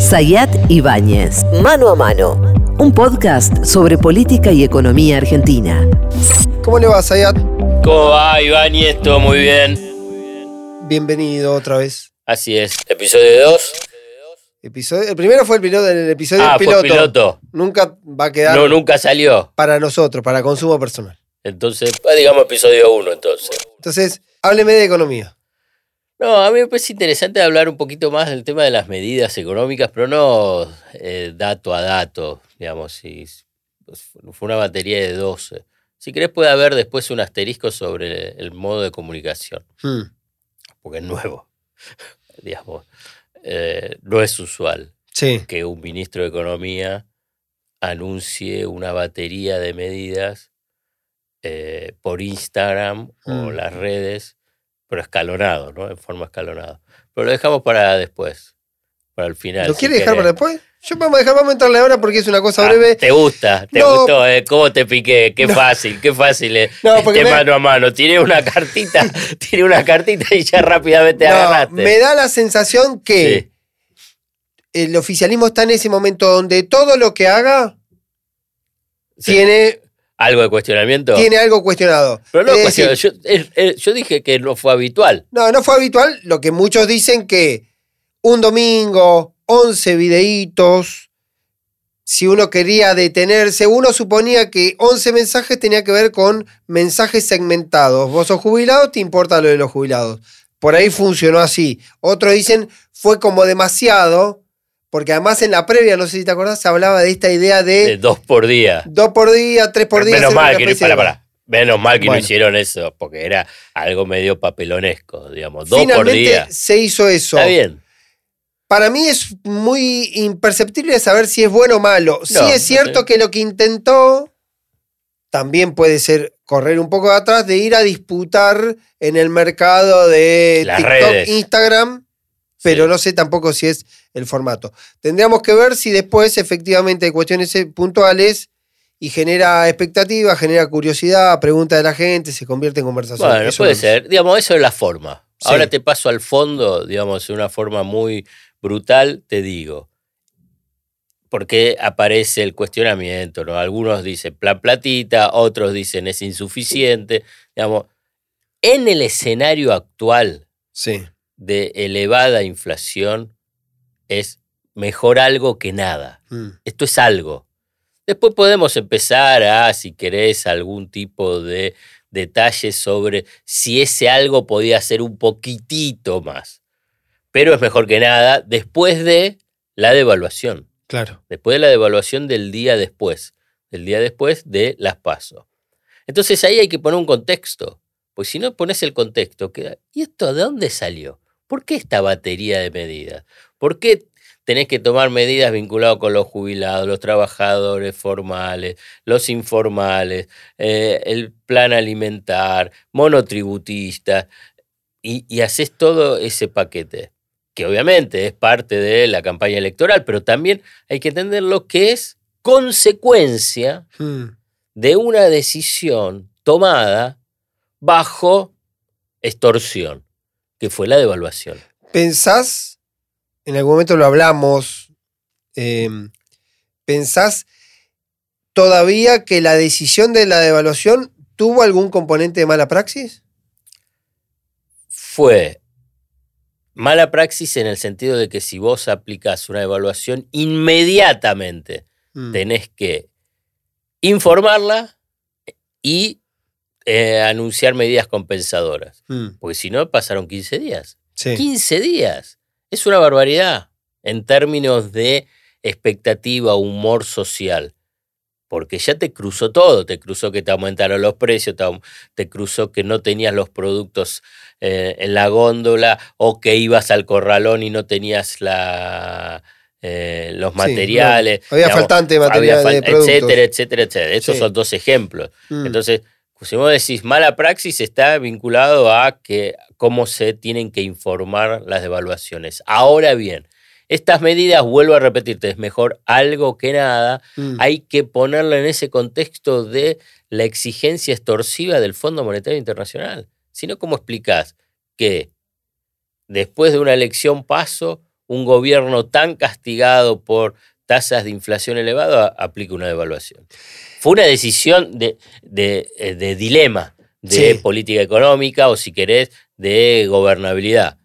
Sayat Ibáñez, Mano a Mano, un podcast sobre política y economía argentina. ¿Cómo le va, Sayat? ¿Cómo va, Ibáñez? Todo muy bien. Bienvenido otra vez. Así es. Episodio 2. Episodio, el primero fue el piloto, el episodio Ah, piloto. fue piloto. Nunca va a quedar No, nunca salió. para nosotros, para consumo personal. Entonces, pues, digamos episodio 1 entonces. Entonces, hábleme de economía. No, a mí me parece interesante hablar un poquito más del tema de las medidas económicas, pero no eh, dato a dato, digamos. Si, pues, fue una batería de 12. Si querés puede haber después un asterisco sobre el modo de comunicación, Hmm, porque es nuevo, digamos. Eh, no es usual. Sí. que un ministro de Economía anuncie una batería de medidas eh, por Instagram o Mm. las redes, pero escalonado, ¿no? En forma escalonada. Pero lo dejamos para después, para el final. ¿Lo si quiere dejar para después? Yo vamos a dejar, vamos a entrarle ahora porque es una cosa Ah, breve. ¿Te gusta? ¿Te No. gustó? eh? ¿Cómo te piqué? Qué No. fácil, qué fácil. eh. No, porque Este me- mano a mano. Tiré una cartita, tiré una cartita y ya rápidamente agarraste. me da la sensación que Sí. el oficialismo está en ese momento donde todo lo que haga Sí. tiene, ¿Algo de cuestionamiento? tiene algo cuestionado. Pero no, Es cuestiono, decir, yo, es- es- yo dije que no fue habitual. No, no fue habitual. Lo que muchos dicen que un domingo, 11 videitos, si uno quería detenerse, uno suponía que 11 mensajes tenía que ver con mensajes segmentados. Vos sos jubilado, te importa lo de los jubilados. Por ahí funcionó así. Otros dicen fue como demasiado, porque además en la previa, no sé si te acordás, se hablaba de esta idea de De dos por día. dos por día, tres por día. Menos mal, que no, para. Menos mal que Bueno. no hicieron eso, porque era algo medio papelonesco, digamos. Dos por día. se hizo eso. Está bien. Para mí es muy imperceptible saber si es bueno o malo. sí No, es cierto no sé. que lo que intentó también puede ser correr un poco de atrás de ir a disputar en el mercado de Las TikTok, redes. Instagram, pero Sí. no sé tampoco si es el formato. Tendríamos que ver si después efectivamente hay cuestiones eh, puntuales y genera expectativa, genera curiosidad, pregunta de la gente, se convierte en conversación. Bueno, Eso puede no ser. Digamos, eso es la forma. Sí. Ahora te paso al fondo, digamos, de una forma muy brutal, te digo. Porque aparece el cuestionamiento, ¿no? Algunos dicen plan platita, otros dicen es insuficiente. Digamos, en el escenario actual, Sí. De elevada inflación es mejor algo que nada. Mm. Esto es algo. Después podemos empezar a, si querés, algún tipo de detalle sobre si ese algo podía ser un poquitito más. Pero es mejor que nada después de la devaluación. Claro. Después de la devaluación del día después. Del día después de las pasos. Entonces ahí hay que poner un contexto. Pues si no pones el contexto, queda, ¿y esto de dónde salió? ¿Por qué esta batería de medidas? ¿Por qué tenés que tomar medidas vinculadas con los jubilados, los trabajadores formales, los informales, eh, el plan alimentar, monotributistas, y, y haces todo ese paquete? Que obviamente es parte de la campaña electoral, pero también hay que entender lo que es consecuencia Mm. de una decisión tomada bajo extorsión, que fue la devaluación. ¿Pensás, en algún momento lo hablamos, eh, ¿pensás todavía que la decisión de la devaluación tuvo algún componente de mala praxis? Fue mala praxis en el sentido de que si vos aplicás una evaluación, inmediatamente Mm. tenés que informarla y eh, anunciar medidas compensadoras. Mm. Porque si no, pasaron 15 días. Sí. 15 días. Es una barbaridad en términos de expectativa, humor social. Porque ya te cruzó todo, te cruzó que te aumentaron los precios, te, cruzó que no tenías los productos eh, en la góndola o que ibas al corralón y no tenías la, eh, los Sí, materiales. no, había digamos, faltante había material fal- de productos. etcétera, etcétera, etcétera. Estos Sí. son dos ejemplos. Mm. Entonces, si vos decís mala praxis, está vinculado a que cómo se tienen que informar las devaluaciones. Ahora bien, estas medidas, vuelvo a repetirte, es mejor algo que nada. Mm. Hay que ponerlo en ese contexto de la exigencia extorsiva del Fondo Monetario Internacional. Si no, ¿cómo explicás que después de una elección paso, un gobierno tan castigado por tasas de inflación elevadas aplique una devaluación. Fue una decisión de, de, eh, de dilema de Sí. política económica o, si querés, de gobernabilidad.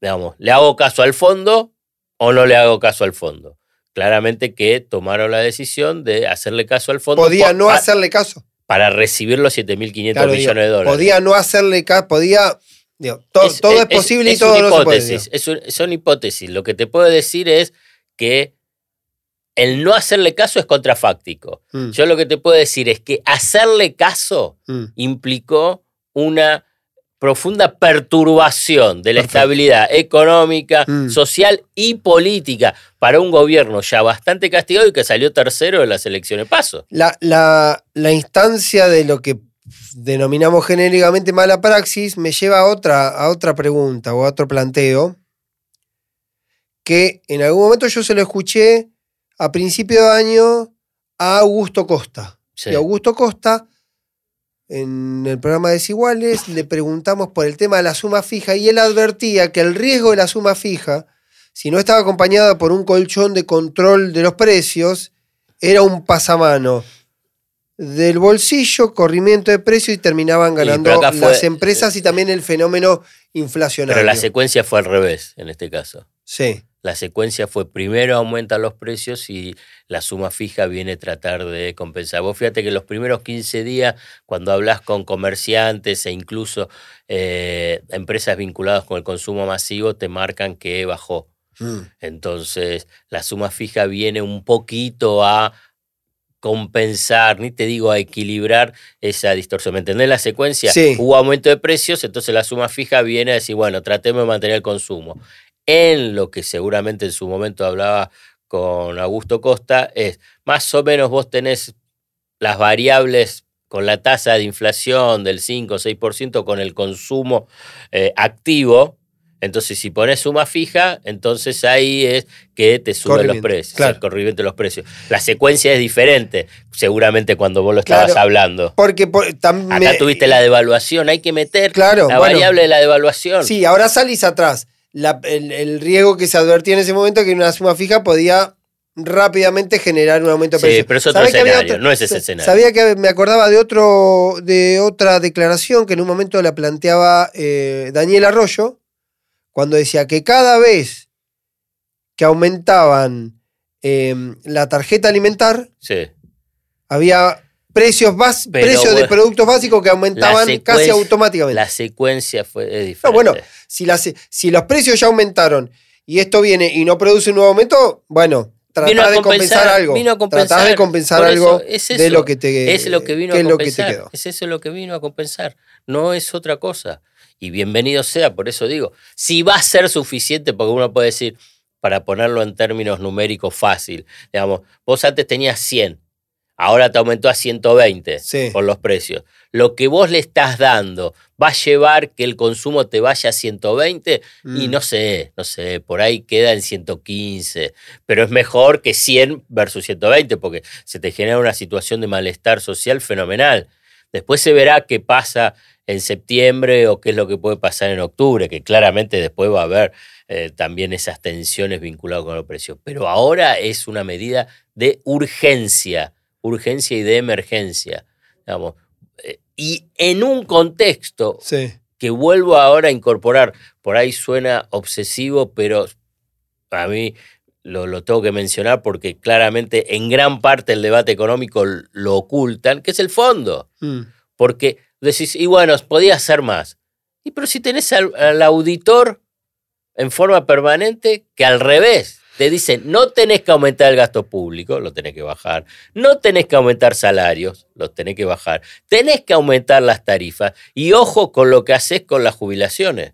Digamos, ¿le hago caso al fondo o no le hago caso al fondo? Claramente que tomaron la decisión de hacerle caso al fondo Podía no hacerle caso. para recibir los 7.500 Claro, millones digo, de dólares. Podía no hacerle caso, podía. digo, to- Es- todo es, es- posible es y todo no se puede. son hipótesis. Lo que te puedo decir es que el no hacerle caso es contrafáctico. Mm, Yo lo que te puedo decir es que hacerle caso mm. implicó una profunda perturbación de la Perfecto. estabilidad económica, Mm. social y política para un gobierno ya bastante castigado y que salió tercero en las elecciones paso. La, la- la instancia de lo que denominamos genéricamente mala praxis me lleva a otra, a otra pregunta o a otro planteo que en algún momento yo se lo escuché a principio de año a Augusto Costa. Sí. Y Augusto Costa, en el programa Desiguales, le preguntamos por el tema de la suma fija y él advertía que el riesgo de la suma fija, si no estaba acompañada por un colchón de control de los precios, era un pasamano del bolsillo, corrimiento de precios y terminaban ganando fue- las empresas y también el fenómeno inflacionario. Pero la secuencia fue al revés en este caso. sí, La secuencia fue primero aumentan los precios y la suma fija viene a tratar de compensar. Vos fíjate que los primeros 15 días, cuando hablas con comerciantes e incluso eh, empresas vinculadas con el consumo masivo, te marcan que bajó. Mm. Entonces, la suma fija viene un poquito a compensar, ni te digo a equilibrar esa distorsión. ¿Me entendés la secuencia? Sí. Hubo aumento de precios, entonces la suma fija viene a decir, bueno, tratemos de mantener el consumo. En lo que seguramente en su momento hablaba con Augusto Costa, es más o menos vos tenés las variables con la tasa de inflación del 5 o 6% con el consumo eh, activo. Entonces, si pones suma fija, entonces ahí es que te suben los precios, claro. de los precios. La secuencia es diferente, seguramente cuando vos lo estabas Claro. hablando. Porque por- Acá tuviste la devaluación, hay que meter Claro, la bueno. variable de la devaluación. Sí, ahora salís atrás. La- el, el riesgo que se advertía en ese momento que una suma fija podía rápidamente generar un aumento de Sí, precios. pero es otro ¿Sabés que había escenario, no es ese escenario. Sabía que me acordaba de otro de otra declaración que en un momento la planteaba eh, Daniel Arroyo, cuando decía que cada vez que aumentaban eh, la tarjeta alimentar, Sí. había precios, bas- Pero, precios de productos básicos que aumentaban casi automáticamente. La secuencia fue es diferente. No, bueno, si, las- si los precios ya aumentaron y esto viene y no produce un nuevo aumento, bueno, tratá de compensar algo. Vino a compensar. Tratá de compensar algo eso, es de eso, lo que te es lo que vino que a es lo que te quedó. Es eso lo que vino a compensar. No es otra cosa. Y bienvenido sea, por eso digo, si va a ser suficiente, porque uno puede decir, para ponerlo en términos numéricos fácil, digamos, vos antes tenías 100, ahora te aumentó a 120 Sí. por los precios. Lo que vos le estás dando va a llevar que el consumo te vaya a 120 y Mm. no sé, no sé, por ahí queda en 115, pero es mejor que 100 versus 120 porque se te genera una situación de malestar social fenomenal. Después se verá qué pasa en septiembre o qué es lo que puede pasar en octubre, que claramente después va a haber eh, también esas tensiones vinculadas con los precios. Pero ahora es una medida de urgencia, urgencia y de emergencia. digamos. Eh, Y en un contexto Sí. que vuelvo ahora a incorporar. Por ahí suena obsesivo, pero a mí lo, lo tengo que mencionar porque claramente en gran parte el debate económico lo ocultan, que es el fondo. Mm. Porque decís, y bueno, podía hacer más. Y pero si tenés al, al auditor en forma permanente, que al revés, te dicen, no tenés que aumentar el gasto público, lo tenés que bajar. No tenés que aumentar salarios, los tenés que bajar. Tenés que aumentar las tarifas. Y ojo con lo que haces con las jubilaciones.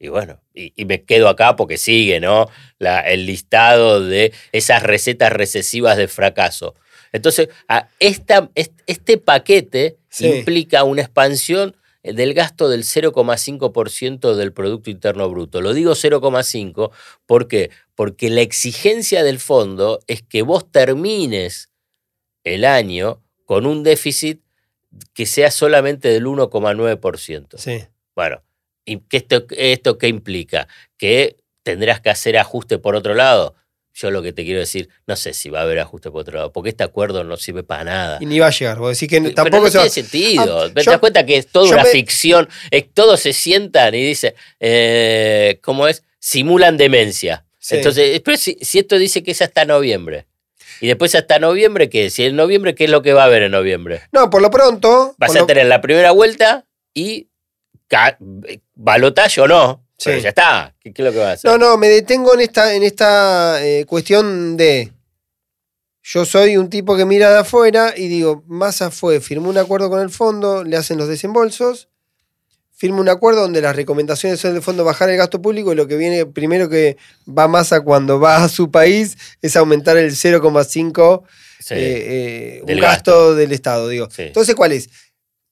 Y bueno, y, y me quedo acá porque sigue, ¿no? La- el listado de esas recetas recesivas de fracaso. Entonces, a esta, est- este paquete Sí. implica una expansión del gasto del 0,5% del Producto Interno Bruto. Lo digo 0,5 ¿por qué? porque la exigencia del fondo es que vos termines el año con un déficit que sea solamente del 1,9%. Sí. Bueno, ¿y qué esto, esto qué implica? Que tendrás que hacer ajuste por otro lado. Yo lo que te quiero decir, no sé si va a haber ajuste por otro lado, porque este acuerdo no sirve para nada. Y ni va a llegar. Vos decís que tampoco no se va- tiene sentido. Ah, ¿Te yo- das cuenta que es toda una me- ficción? Es, todos se sientan y dicen, eh, ¿cómo es? Simulan demencia. Sí. Entonces, pero si, si esto dice que es hasta noviembre, y después hasta noviembre, ¿qué? Si en noviembre, ¿qué es lo que va a haber en noviembre? No, por lo pronto. Vas a lo- tener la primera vuelta y balotaje o no. Pero Sí. ya está. ¿Qué, qué es lo que va a hacer? No, no, me detengo en esta, en esta eh, cuestión de. Yo soy un tipo que mira de afuera y digo, Massa fue, firmó un acuerdo con el fondo, le hacen los desembolsos, firma un acuerdo donde las recomendaciones son del fondo bajar el gasto público y lo que viene primero que va Massa cuando va a su país es aumentar el 0,5 Sí. eh, eh, un gasto, gasto. del Estado, digo. Sí. Entonces, ¿cuál es?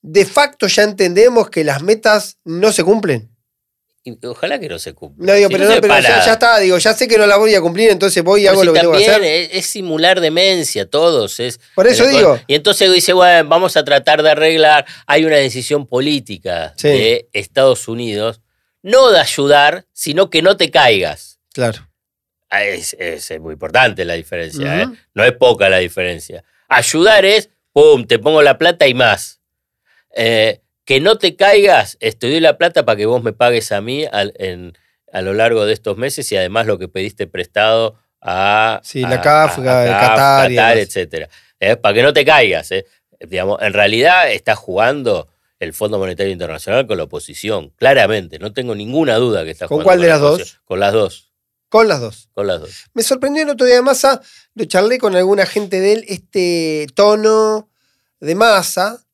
De facto ya entendemos que las metas no se cumplen. Y ojalá que no se cumpla. No, digo, Si pero, no, sirve pero ya, está, digo, ya sé que no la voy a cumplir, entonces voy y Pero hago si lo que tengo que hacer. Es, es simular demencia, todos. Es, Por eso digo. Y entonces dice, bueno, vamos a tratar de arreglar. Hay una decisión política Sí. de Estados Unidos, no de ayudar, sino que no te caigas. Claro. Ah, Es, es muy importante la diferencia. ¿eh? no es poca la diferencia. Ayudar es, pum, te pongo la plata y más. Eh, que no te caigas, te doy la plata para que vos me pagues a mí al- en- a lo largo de estos meses y además lo que pediste prestado a, Sí, la a- CAF, a- a Qatar demás. etcétera. Eh, para que no te caigas. eh. Digamos, en realidad está jugando el Fondo Monetario Internacional con la oposición, claramente. No tengo ninguna duda que está ¿Con jugando cuál de la las dos? Con las dos. Con las dos. Con las dos. Me sorprendió el otro día de Massa, lo charlé con alguna gente de él, este tono de Massa,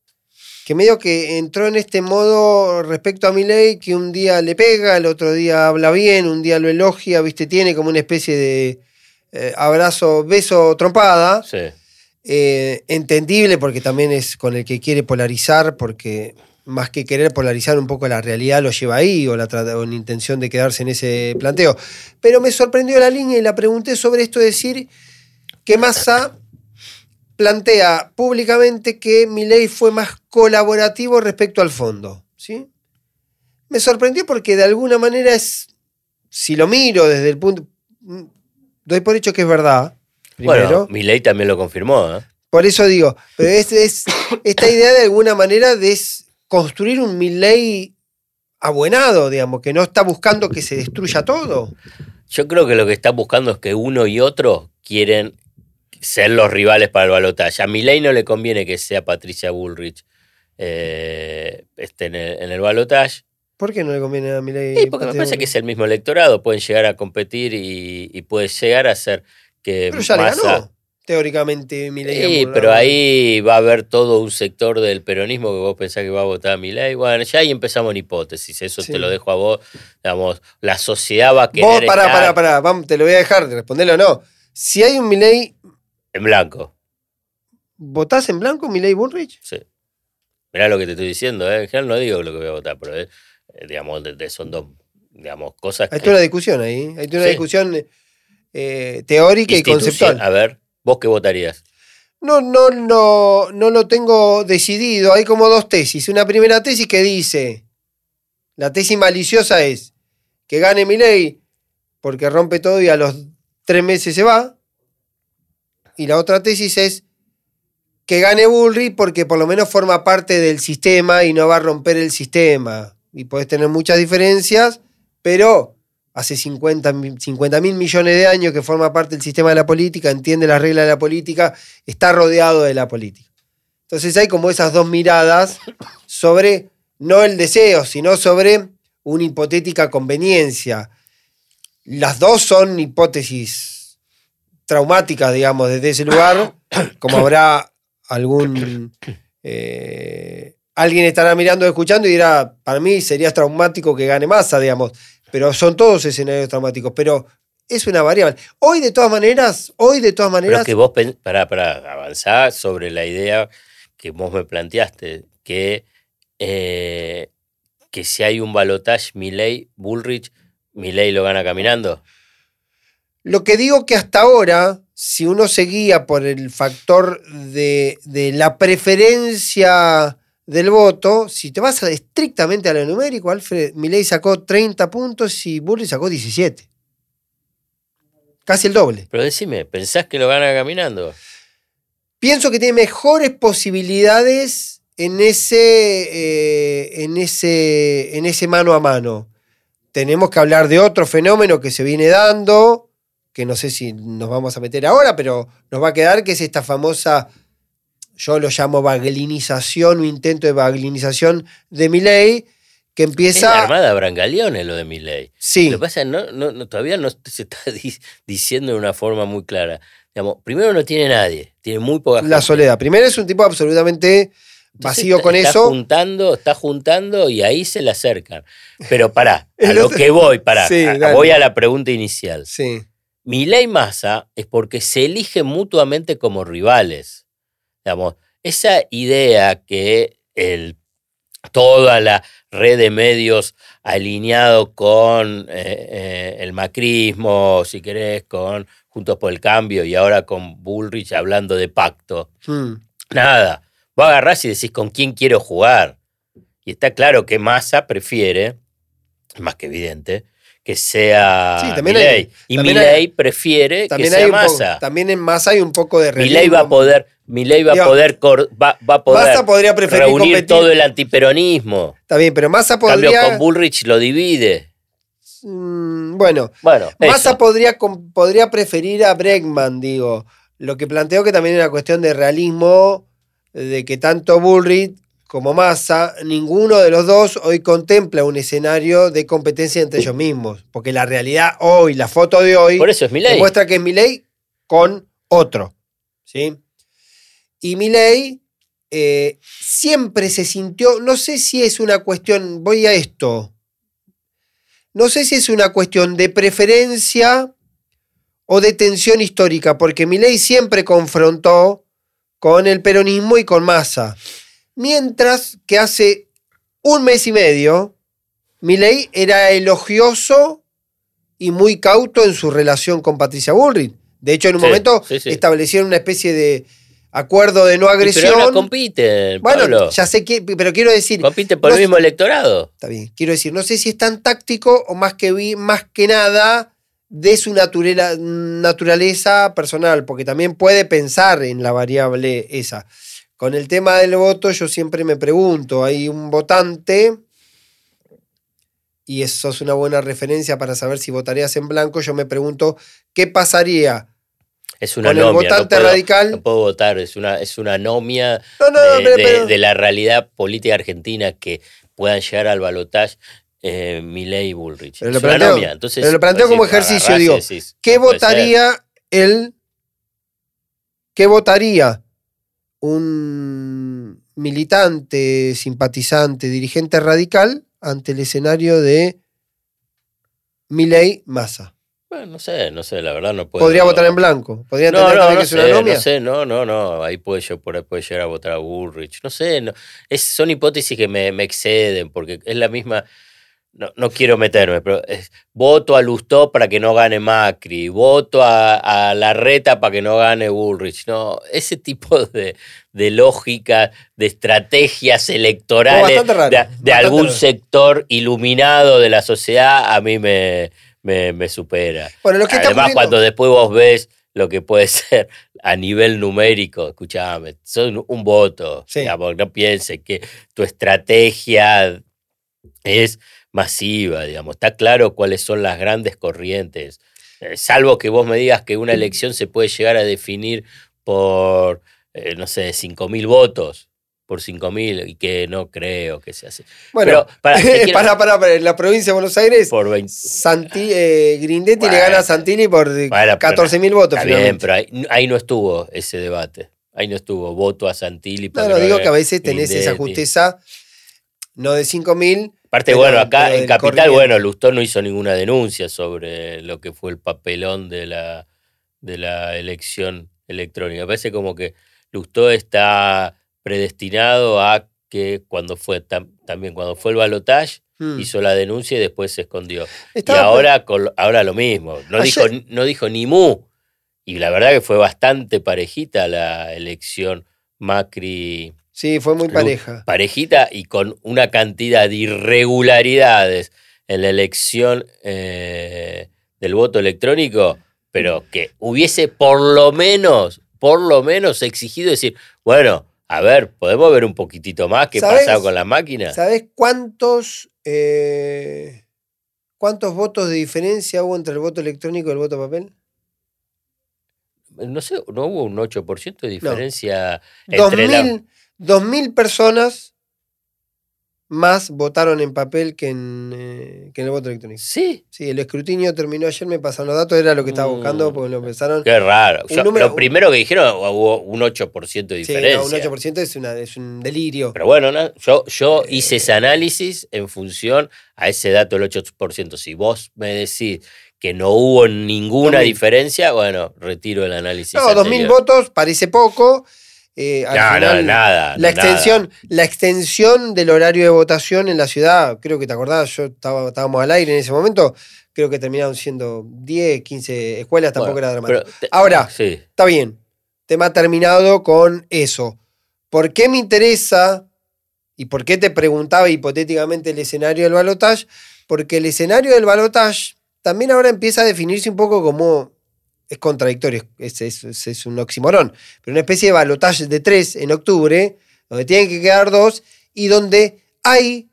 que medio que entró en este modo respecto a Milei, que un día le pega, el otro día habla bien, un día lo elogia, viste, tiene como una especie de eh, abrazo, beso, trompada. Sí. Eh, entendible porque también es con el que quiere polarizar, porque más que querer polarizar un poco la realidad lo lleva ahí o la, tra- o la intención de quedarse en ese planteo. Pero me sorprendió la línea y la pregunté sobre esto, decir que Massa plantea públicamente que Milei fue más colaborativo respecto al fondo. ¿sí? Me sorprendió porque de alguna manera es, si lo miro desde el punto, mm, doy por hecho que es verdad. Primero. Bueno, Milei también lo confirmó. ¿eh? Por eso digo, pero es, es esta idea de alguna manera de construir un Milley abuenado, digamos, que no está buscando que se destruya todo. Yo creo que lo que están buscando es que uno y otro quieren ser los rivales para el balotaje. A Milei no le conviene que sea Patricia Bullrich eh, esté en el, en el balotaje. ¿Por qué no le conviene a Milley? Sí, porque me parece que es el mismo electorado. Pueden llegar a competir y, y puede llegar a ser que Pero ya le ganó, teóricamente, Milley. Sí, pero ahí va a haber todo un sector del peronismo que vos pensás que va a votar a Milei. Bueno, ya ahí empezamos en hipótesis. Eso Sí. te lo dejo a vos. Digamos, la sociedad va a querer Vos, pará, estar pará, pará, vamos, te lo voy a dejar de responderlo o no. Si hay un Milley, en blanco. ¿votás en blanco Milley Bullrich? Sí. Mirá lo que te estoy diciendo, ¿eh? En general no digo lo que voy a votar, pero eh, digamos, de- de- son dos digamos, cosas Hay que... una discusión ahí. Hay toda una Sí. discusión eh, teórica y conceptual. A ver, ¿vos qué votarías? No, no, no, no lo tengo decidido. Hay como dos tesis. Una primera tesis que dice, la tesis maliciosa es que gane Milei porque rompe todo y a los tres meses se va. Y la otra tesis es que gane Bullrich porque por lo menos forma parte del sistema y no va a romper el sistema. Y podés tener muchas diferencias, pero hace 50 mil millones de años que forma parte del sistema de la política, entiende las reglas de la política, está rodeado de la política. Entonces hay como esas dos miradas sobre no el deseo, sino sobre una hipotética conveniencia. Las dos son hipótesis traumáticas, digamos, desde ese lugar, como habrá algún... eh, alguien estará mirando, escuchando y dirá, para mí sería traumático que gane masa, digamos, pero son todos escenarios traumáticos, pero es una variable. Hoy de todas maneras, hoy de todas maneras, que vos, pará, pará, avanzá sobre la idea que vos me planteaste, que, eh, que si hay un balotage Milei, Bullrich, Milei lo gana caminando. Lo que digo que hasta ahora, si uno se guía por el factor de, de la preferencia del voto, si te vas a- estrictamente a lo numérico, Alfred Milei sacó 30 puntos y Bullrich sacó 17. casi el doble. Pero decime, ¿pensás que lo gana caminando? Pienso que tiene mejores posibilidades en ese, eh, en ese, en ese mano a mano. Tenemos que hablar de otro fenómeno que se viene dando, que no sé si nos vamos a meter ahora, pero nos va a quedar, que es esta famosa, yo lo llamo baglinización o intento de baglinización de Milei, que Es empieza... la armada Brangaleone lo de mi ley. Sí, Lo que pasa es que no, no- no- todavía no se está di- diciendo de una forma muy clara. Digamos, primero no tiene nadie, tiene muy poca la gente. soledad. Primero es un tipo absolutamente vacío está- con está eso. juntando, está juntando y ahí se le acercan. Pero pará, a lo que voy, pará. Sí, voy a la pregunta inicial. Sí. Milei y Massa es porque se eligen mutuamente como rivales. Digamos, esa idea que el, toda la red de medios alineado con eh, eh, el macrismo, si querés, con Juntos por el Cambio y ahora con Bullrich hablando de pacto. Mm. Nada, vos agarrás y decís con quién quiero jugar. Y está claro que Massa prefiere, más que evidente, que sea Sí, también hay- Milei. y también Milei hay- prefiere También, que hay sea poco- Massa. también en Massa hay un poco de Milei realismo. va a poder, Milei va a Digo, poder, va, va a poder Massa podría preferir reunir competir. todo el antiperonismo. Está bien, pero Massa En cambio, podría. con Bullrich lo divide. Mm, bueno, Bueno, Massa eso. podría, podría preferir a Bregman, digo. Lo que planteo que también es una cuestión de realismo, de que tanto Bullrich como Massa, ninguno de los dos hoy contempla un escenario de competencia entre ellos mismos. Porque la realidad hoy, la foto de hoy, Por eso es Milei. demuestra que es Milei con otro. ¿sí? Y Milei eh, siempre se sintió, no sé si es una cuestión, voy a esto, no sé si es una cuestión de preferencia o de tensión histórica, porque Milei siempre confrontó con el peronismo y con Massa. Mientras que hace un mes y medio, Milei era elogioso y muy cauto en su relación con Patricia Bullrich. De hecho, en un Sí, momento sí, sí. establecieron una especie de acuerdo de no agresión. Pero ahora compiten, bueno, Pablo. ya sé que, pero quiero decir, compiten por no el mismo electorado. Está bien. Quiero decir, no sé si es tan táctico o más que, vi- más que nada de su naturela- naturaleza personal, porque también puede pensar en la variable esa. Con el tema del voto, yo siempre me pregunto, hay un votante, y eso es una buena referencia para saber si votarías en blanco, yo me pregunto, ¿qué pasaría? Es una Con el votante no puedo, radical- No puedo votar, es una, es una anomia No, no, de, pero- de- pero- de la realidad política argentina que puedan llegar al balotaje eh, y Bullrich. Pero es lo una planteo- anomia. Entonces, pero lo planteo como ejercicio, digo, decís, ¿Qué puede ser. votaría el. ¿Qué votaría un militante, simpatizante, dirigente radical ante el escenario de Milei Massa? Bueno, no sé, no sé, la verdad no puedo. Podría votar en blanco. Podría No, no, no que es una sé, no sé, no, no, no, ahí puede, yo, por ahí puede llegar a votar a Bullrich, no sé, no, es, son hipótesis que me, me exceden, porque es la misma, no, no quiero meterme, pero es, voto a Lustó para que no gane Macri, voto a, a Larreta para que no gane Bullrich, no, ese tipo de, de lógica, de estrategias electorales raro, de, algún raro. sector iluminado de la sociedad, a mí me, me, me supera. Bueno, lo que Además, cuando después vos ves lo que puede ser a nivel numérico, escuchame, son un voto. Sí. digamos, no pienses que tu estrategia es masiva, digamos. Está claro cuáles son las grandes corrientes. Eh, salvo que vos me digas que una elección se puede llegar a definir por, eh, no sé, 5.000 votos. Por 5.000 y que no creo que sea así. Bueno, Pero, quiero- para, para, para, en la provincia de Buenos Aires, Por 20. Santi, eh, Grindetti le gana a Santilli por Bueno, pero 14.000 votos. Está bien, pero ahí, ahí no estuvo ese debate. Ahí no estuvo voto a Santilli. No, no, digo que a veces tenés esa justeza, no de 5.000. Aparte, pero- bueno, acá en Capital, corriente. bueno, Lustó no hizo ninguna denuncia sobre lo que fue el papelón de la, de la elección electrónica. Parece como que Lustó está predestinado a que cuando fue tam- también cuando fue el balotaje Hmm. hizo la denuncia y después se escondió. Estaba- y ahora, ahora lo mismo. No, Ayer- dijo, no dijo ni mu. Y la verdad que fue bastante parejita la elección Macri. Sí, fue muy pareja. Parejita y con una cantidad de irregularidades en la elección eh, del voto electrónico, pero que hubiese por lo menos, por lo menos exigido decir, bueno, a ver, ¿podemos ver un poquitito más qué pasaba con las máquinas? ¿Sabés cuántos, eh, cuántos votos de diferencia hubo entre el voto electrónico y el voto papel? No sé, no hubo un 8% de No. diferencia Dos entre la... mil, dos mil personas más votaron en papel que en, eh, que en el voto electrónico. Sí, Sí, el escrutinio terminó ayer, me pasaron los datos, era lo que estaba buscando, Mm. porque lo empezaron. qué raro. Yo- número- lo primero que dijeron hubo un 8% de Sí, diferencia. no, un 8% es, una, es un delirio. Pero bueno, ¿no? yo, yo Eh, hice ese análisis en función a ese dato del 8%. Si vos me decís que no hubo ninguna 2000. diferencia, bueno, retiro el análisis. no, 2.000 anterior. votos parece poco. Eh, al No, no, nada. La no, nada. extensión, la extensión del horario de votación en la ciudad, creo que te acordás, yo estaba, estábamos al aire en ese momento, creo que terminaron siendo 10, 15 escuelas, tampoco Bueno, era dramático. te- Ahora, Sí. Está bien. Tema terminado con eso. ¿Por qué me interesa y por qué te preguntaba hipotéticamente el escenario del balotage? Porque el escenario del balotage también ahora empieza a definirse un poco como. Es contradictorio, es, es- un oximorón. Pero una especie de balotage de tres en octubre, donde tienen que quedar dos y donde hay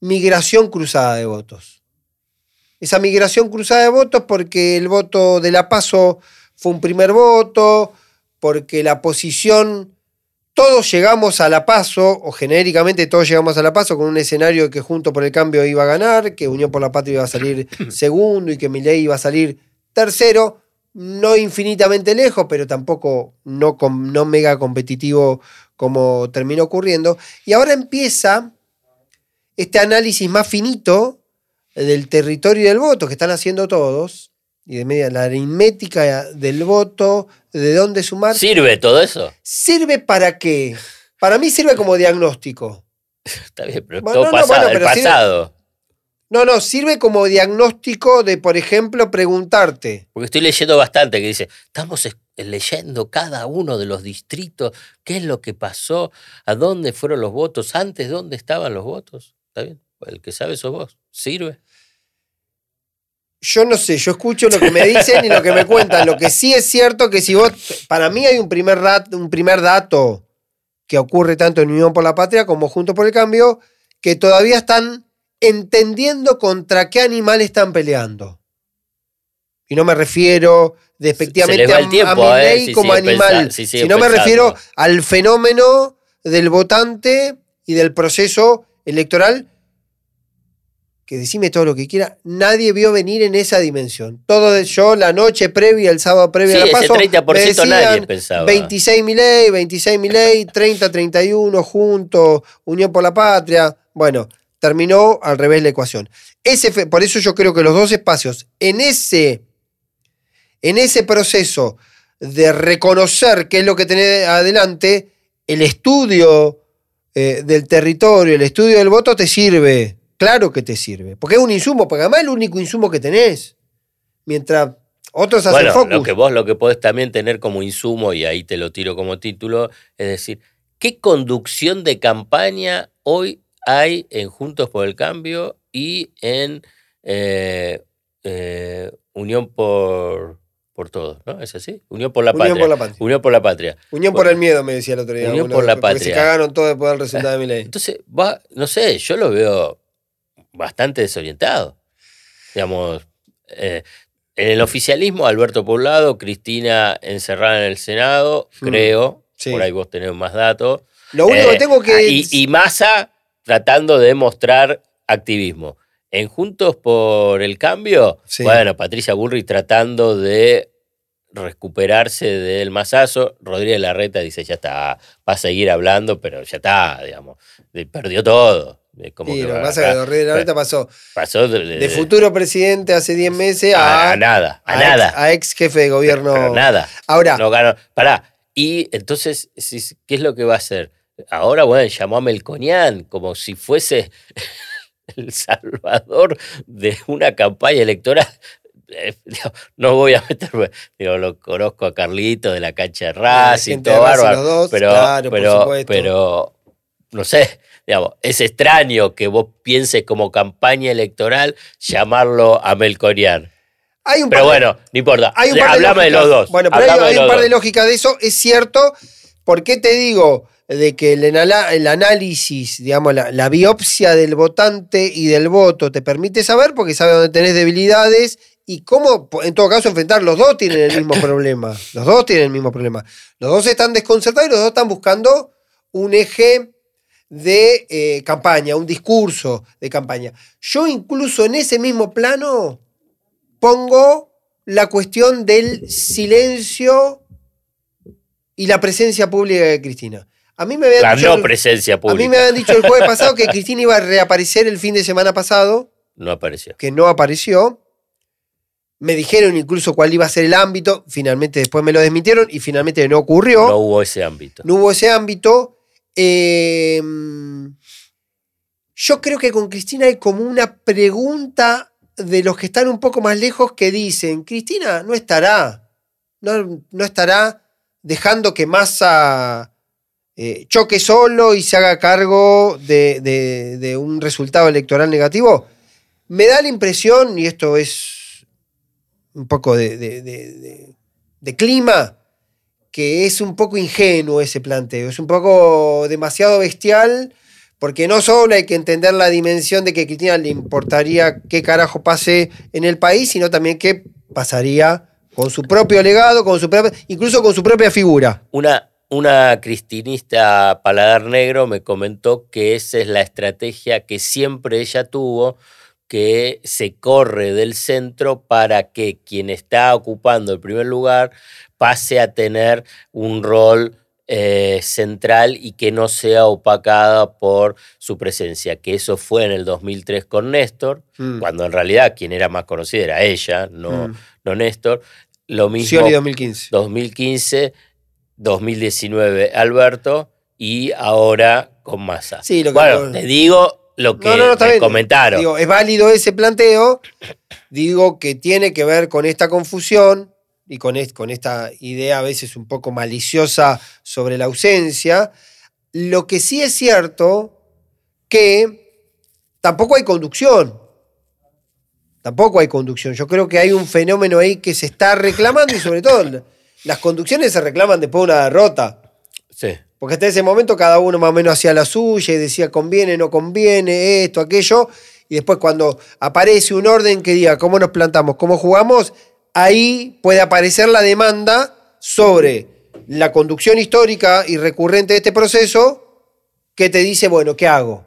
migración cruzada de votos. Esa migración cruzada de votos porque el voto de la PASO fue un primer voto, porque la posición, todos llegamos a la PASO, o genéricamente todos llegamos a la PASO con un escenario que Junto por el Cambio iba a ganar, que Unión por la Patria iba a salir segundo y que Milei iba a salir tercero, no infinitamente lejos, pero tampoco no, mega competitivo como terminó ocurriendo. Y ahora empieza este análisis más finito del territorio y del voto que están haciendo todos, y de media la aritmética del voto, de dónde sumar, ¿Sirve todo eso? ¿sirve para qué? Para mí sirve como diagnóstico. Está bien, pero Bueno, todo no, no, pasado, el sirve- pasado. No, no, sirve como diagnóstico de, por ejemplo, preguntarte. Porque estoy leyendo bastante que dice, estamos es- leyendo cada uno de los distritos, qué es lo que pasó, a dónde fueron los votos, antes dónde estaban los votos. ¿Está bien? El que sabe sos vos. ¿Sirve? Yo no sé, yo escucho lo que me dicen y lo que me cuentan. Lo que sí es cierto que si vos, para mí hay un primer, rat- un primer dato que ocurre tanto en Unión por la Patria como Juntos por el Cambio, que todavía están entendiendo contra qué animal están peleando. Y no me refiero despectivamente a, tiempo, a ¿eh? Si como animal, si sino me refiero al fenómeno del votante y del proceso electoral que decime todo lo que quiera, nadie vio venir en esa dimensión. Todo de yo, la noche previa, el sábado previo Sí, a la ese paso, 30% me nadie pensaba. 26 Milei, 26 Milei, 30, 31, juntos, Unión por la Patria. Bueno, terminó al revés la ecuación. Ese, por eso yo creo que los dos espacios, en ese, en ese proceso de reconocer qué es lo que tenés adelante, el estudio eh, del territorio, el estudio del voto te sirve. Claro que te sirve. Porque es un insumo, porque además es el único insumo que tenés. Mientras otros hacen Bueno, focus. lo que vos lo que podés también tener como insumo, y ahí te lo tiro como título, es decir, ¿qué conducción de campaña hoy hay en Juntos por el Cambio y en eh, eh, Unión por, por Todos? ¿No? ¿Es así? Unión por la Unión Patria. por la Patria. Unión por la Patria. Unión por el miedo, me decía el otro día. Unión por la porque Se patria. cagaron todo después del resultado de mi ley. Entonces, va, no sé, yo lo veo bastante desorientado. Digamos, eh, en el oficialismo, Alberto por un lado, Cristina encerrada en el Senado, Hmm. creo, Sí. por ahí vos tenés más datos. Lo único Eh, que tengo que. Y, y Massa tratando de mostrar activismo. En Juntos por el Cambio, Sí. bueno, Patricia Bullrich tratando de recuperarse del masazo. Rodríguez Larreta dice, ya está, va a seguir hablando, pero ya está, digamos, perdió todo. Como que lo que pasa es que Dorrego ahorita pasó pasó de, de- de futuro presidente hace 10 meses a, a, nada, a, a nada. Ex, a ex jefe de gobierno. Pero nada. Ahora, No ganó. Pará. Y entonces, ¿qué es lo que va a hacer? Ahora, bueno, llamó a Melconian como si fuese el salvador de una campaña electoral. Eh, No voy a meterme, digo, lo conozco a Carlito de la cancha de Racing, todo bárbaro, dos, pero, claro, pero, pero, no sé, digamos, es extraño que vos pienses como campaña electoral llamarlo a Melconian. Hay un Pero par de- bueno, no importa. hay un par de Hablame de los dos. Bueno, pero hay, hay un par de lógicas de eso, es cierto. ¿Por qué te digo de que el, análisis, digamos, la, la biopsia del votante y del voto te permite saber porque sabe dónde tenés debilidades y cómo, en todo caso, enfrentar? Los dos tienen el mismo problema. Los dos tienen el mismo problema. Los dos están desconcertados y los dos están buscando un eje de eh, campaña, un discurso de campaña. Yo incluso en ese mismo plano pongo la cuestión del silencio y la presencia pública de Cristina. A mí me habían La dicho, no el- presencia a pública. mí me habían dicho el jueves pasado que Cristina iba a reaparecer el fin de semana pasado, No apareció. que no apareció. Me dijeron incluso cuál iba a ser el ámbito, finalmente después me lo desmintieron y finalmente no ocurrió. No hubo ese ámbito. No hubo ese ámbito. Eh, yo creo que con Cristina hay como una pregunta de los que están un poco más lejos que dicen, Cristina no estará, no, no estará dejando que Massa eh, choque solo y se haga cargo de, un resultado electoral negativo. Me da la impresión, y esto es un poco de- de clima, que es un poco ingenuo ese planteo, es un poco demasiado bestial, porque no solo hay que entender la dimensión de que a Cristina le importaría qué carajo pase en el país, sino también qué pasaría con su propio legado, con su propia- incluso con su propia figura. Una, una cristinista paladar negro me comentó que esa es la estrategia que siempre ella tuvo, que se corre del centro para que quien está ocupando el primer lugar pase a tener un rol eh, central y que no sea opacada por su presencia, que eso fue en el 2003 con Néstor, Mm. cuando en realidad quien era más conocida era ella, no, Mm. no Néstor. Lo mismo Scioli 2015. 2015, 2019 Alberto y ahora con Massa. Sí, lo que- bueno, te digo lo que No, no, no, me bien. comentaron. Digo, es válido ese planteo. Digo que tiene que ver con esta confusión y con, es- con esta idea a veces un poco maliciosa sobre la ausencia. Lo que sí es cierto que tampoco hay conducción. Tampoco hay conducción. Yo creo que hay un fenómeno ahí que se está reclamando y sobre todo las conducciones se reclaman después de una derrota. Sí. Porque hasta ese momento cada uno más o menos hacía la suya y decía conviene, no conviene, esto, aquello. Y después cuando aparece un orden que diga cómo nos plantamos, cómo jugamos, ahí puede aparecer la demanda sobre la conducción histórica y recurrente de este proceso que te dice, bueno, ¿qué hago?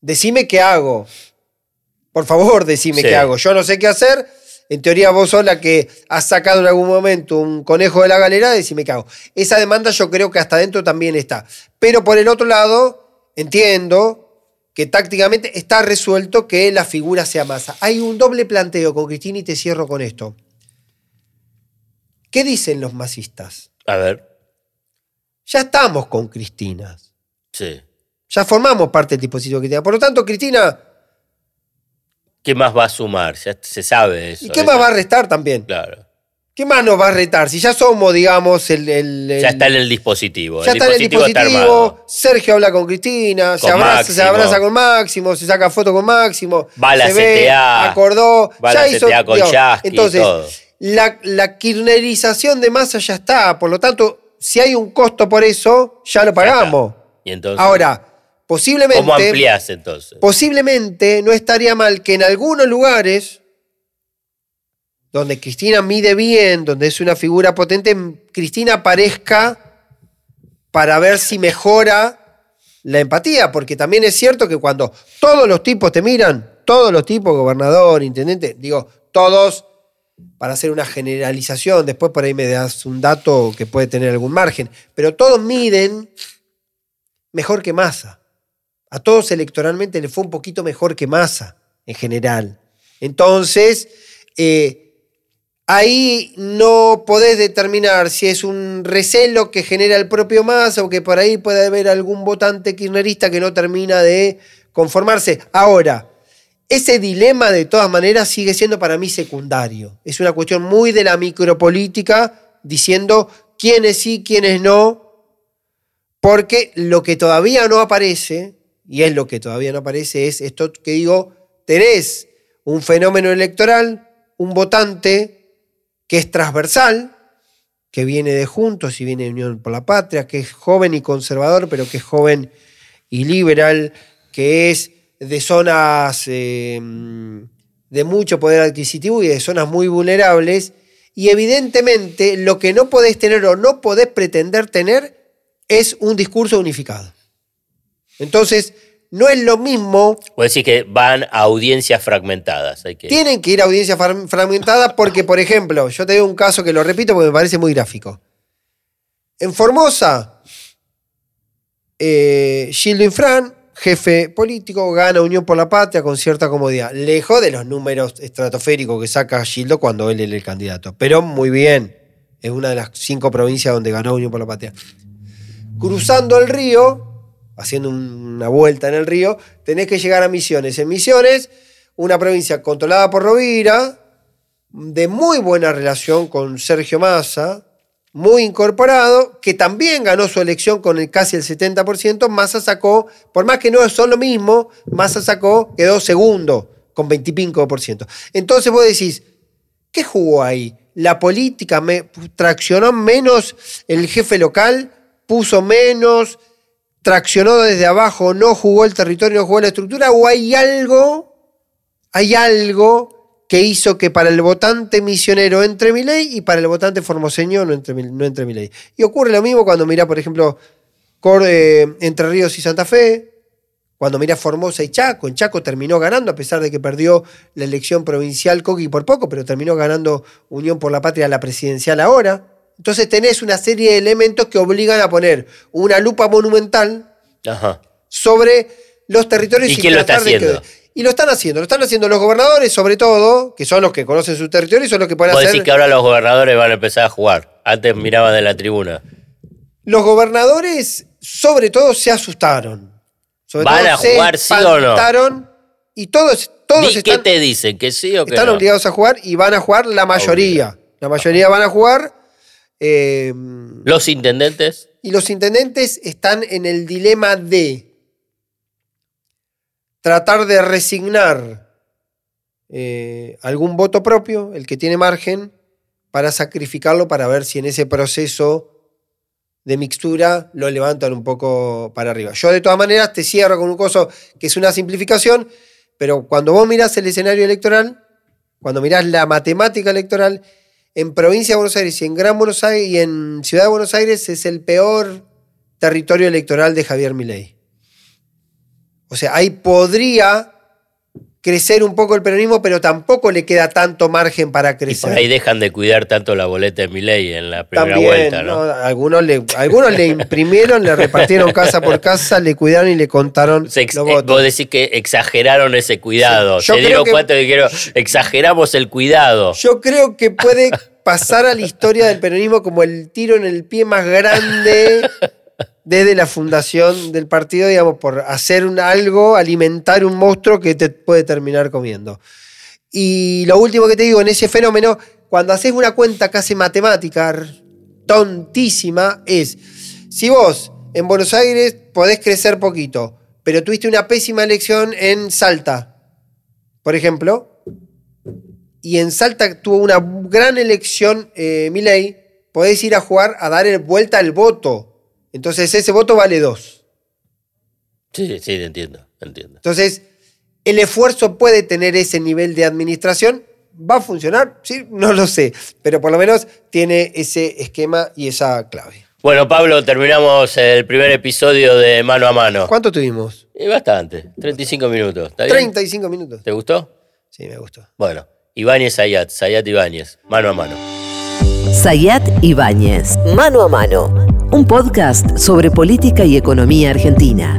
Decime qué hago. Por favor, decime Sí. qué hago. Yo no sé qué hacer. En teoría vos sos la que has sacado en algún momento un conejo de la galera, decime qué hago. Esa demanda yo creo que hasta adentro también está. Pero por el otro lado, entiendo que tácticamente está resuelto que la figura sea masa. Hay un doble planteo con Cristina y te cierro con esto. ¿Qué dicen los masistas? A ver, Ya estamos con Cristina. sí. Ya formamos parte del dispositivo de Cristina. Por lo tanto, Cristina, ¿Qué más va a sumar? Ya se sabe eso. ¿y qué eso- más va a restar también? Claro. ¿Qué más nos va a retar? Si ya somos, digamos, el. el- el- Ya está en el dispositivo. ya está en el dispositivo. Sergio habla con Cristina, se abraza, se abraza con Máximo, se saca foto con Máximo. Va a la se ve, CTA, acordó. va a ya la hizo, CTA con digamos, Chasqui Entonces, todo. La, la kirchnerización de masa ya está. Por lo tanto, si hay un costo por eso, ya lo pagamos. Y entonces, Ahora, posiblemente. ¿cómo ampliás entonces? Posiblemente no estaría mal que en algunos lugares donde Cristina mide bien, donde es una figura potente, Cristina aparezca para ver si mejora la empatía, porque también es cierto que cuando todos los tipos te miran, todos los tipos, gobernador, intendente, digo, todos, para hacer una generalización, después por ahí me das un dato que puede tener algún margen, pero todos miden mejor que Massa. A todos electoralmente le fue un poquito mejor que Massa, en general. Entonces, eh, ahí no podés determinar si es un recelo que genera el propio Massa o que por ahí puede haber algún votante kirchnerista que no termina de conformarse. Ahora, ese dilema de todas maneras sigue siendo para mí secundario. Es una cuestión muy de la micropolítica diciendo quiénes sí, quiénes no, porque lo que todavía no aparece, y es lo que todavía no aparece, es esto que digo, tenés un fenómeno electoral un votante que es transversal, que viene de Juntos y viene de Unión por la Patria, que es joven y conservador, pero que es joven y liberal, que es de zonas eh, de mucho poder adquisitivo y de zonas muy vulnerables. Y evidentemente lo que no podés tener o no podés pretender tener es un discurso unificado. Entonces, no es lo mismo. O decir que van a audiencias fragmentadas. Hay que... Tienen que ir a audiencias fragmentadas porque, por ejemplo, yo te doy un caso que lo repito porque me parece muy gráfico. En Formosa, eh, Gildo Infran, jefe político, gana Unión por la Patria con cierta comodidad. Lejos de los números estratosféricos que saca Gildo cuando él es el candidato. Pero muy bien. Es una de las cinco provincias donde ganó Unión por la Patria. Cruzando el río, haciendo una vuelta en el río, tenés que llegar a Misiones. En Misiones, una provincia controlada por Rovira, de muy buena relación con Sergio Massa, muy incorporado, que también ganó su elección con casi el 70%, Massa sacó, por más que no son lo mismo, Massa sacó, quedó segundo con 25%. Entonces vos decís, ¿qué jugó ahí? La política me, traccionó menos el jefe local, puso menos, traccionó desde abajo, no jugó el territorio, no jugó la estructura, o hay algo, hay algo que hizo que para el votante misionero entre mi ley y para el votante formoseño no entre, no entre mi ley. Y ocurre lo mismo cuando mira, por ejemplo, eh, Entre Ríos y Santa Fe, cuando mira Formosa y Chaco. En Chaco terminó ganando, a pesar de que perdió la elección provincial Coqui por poco, pero terminó ganando Unión por la Patria la presidencial ahora. Entonces tenés una serie de elementos que obligan a poner una lupa monumental sobre los territorios ¿Y quién lo está haciendo? Y lo están haciendo, lo están haciendo los gobernadores, sobre todo, que son los que conocen su territorio y son los que pueden ¿Vos hacer. decís que ahora los gobernadores van a empezar a jugar. Antes miraban de la tribuna. Los gobernadores, sobre todo, se asustaron. ¿Van a jugar sí o no? Y todos, todos están, ¿Qué te dicen? ¿Que sí o que Están obligados a jugar y van a jugar la mayoría. La mayoría van a jugar. Eh, ¿Los intendentes? Y los intendentes están en el dilema de tratar de resignar eh, algún voto propio, el que tiene margen, para sacrificarlo para ver si en ese proceso de mixtura lo levantan un poco para arriba. Yo de todas maneras te cierro con un coso que es una simplificación, pero cuando vos mirás el escenario electoral, cuando mirás la matemática electoral, en provincia de Buenos Aires y en Gran Buenos Aires y en Ciudad de Buenos Aires es el peor territorio electoral de Javier Milei. O sea, ahí podría crecer un poco el peronismo, pero tampoco le queda tanto margen para crecer. Y por ahí dejan de cuidar tanto la boleta de Milei en la primera vuelta, ¿no? Algunos, le, algunos le imprimieron, le repartieron casa por casa, le cuidaron y le contaron los votos. Vos decís que exageraron ese cuidado. Se dieron cuenta que exageramos el cuidado. Yo creo que puede pasar a la historia del peronismo como el tiro en el pie más grande desde la fundación del partido, digamos, por hacer un, algo, alimentar un monstruo que te puede terminar comiendo. Y lo último que te digo, en ese fenómeno, cuando haces una cuenta casi matemática, tontísima, es, si vos en Buenos Aires podés crecer poquito, pero tuviste una pésima elección en Salta, por ejemplo, y en Salta tuvo una gran elección eh, Milei, podés ir a jugar a dar vuelta al voto entonces ese voto vale dos. Sí, sí, entiendo, entiendo. Entonces, ¿el esfuerzo puede tener ese nivel de administración? ¿Va a funcionar? Sí, no lo sé, pero por lo menos tiene ese esquema y esa clave. Bueno, Pablo, terminamos el primer episodio de Mano a Mano. ¿Cuánto tuvimos? bastante, 35 minutos. ¿Está bien? 35 minutos. ¿Te gustó? Sí, me gustó. Bueno, Ibáñez Sayat, Sayat Ibáñez, mano a mano. Sayat Ibáñez, mano a mano un podcast sobre política y economía argentina.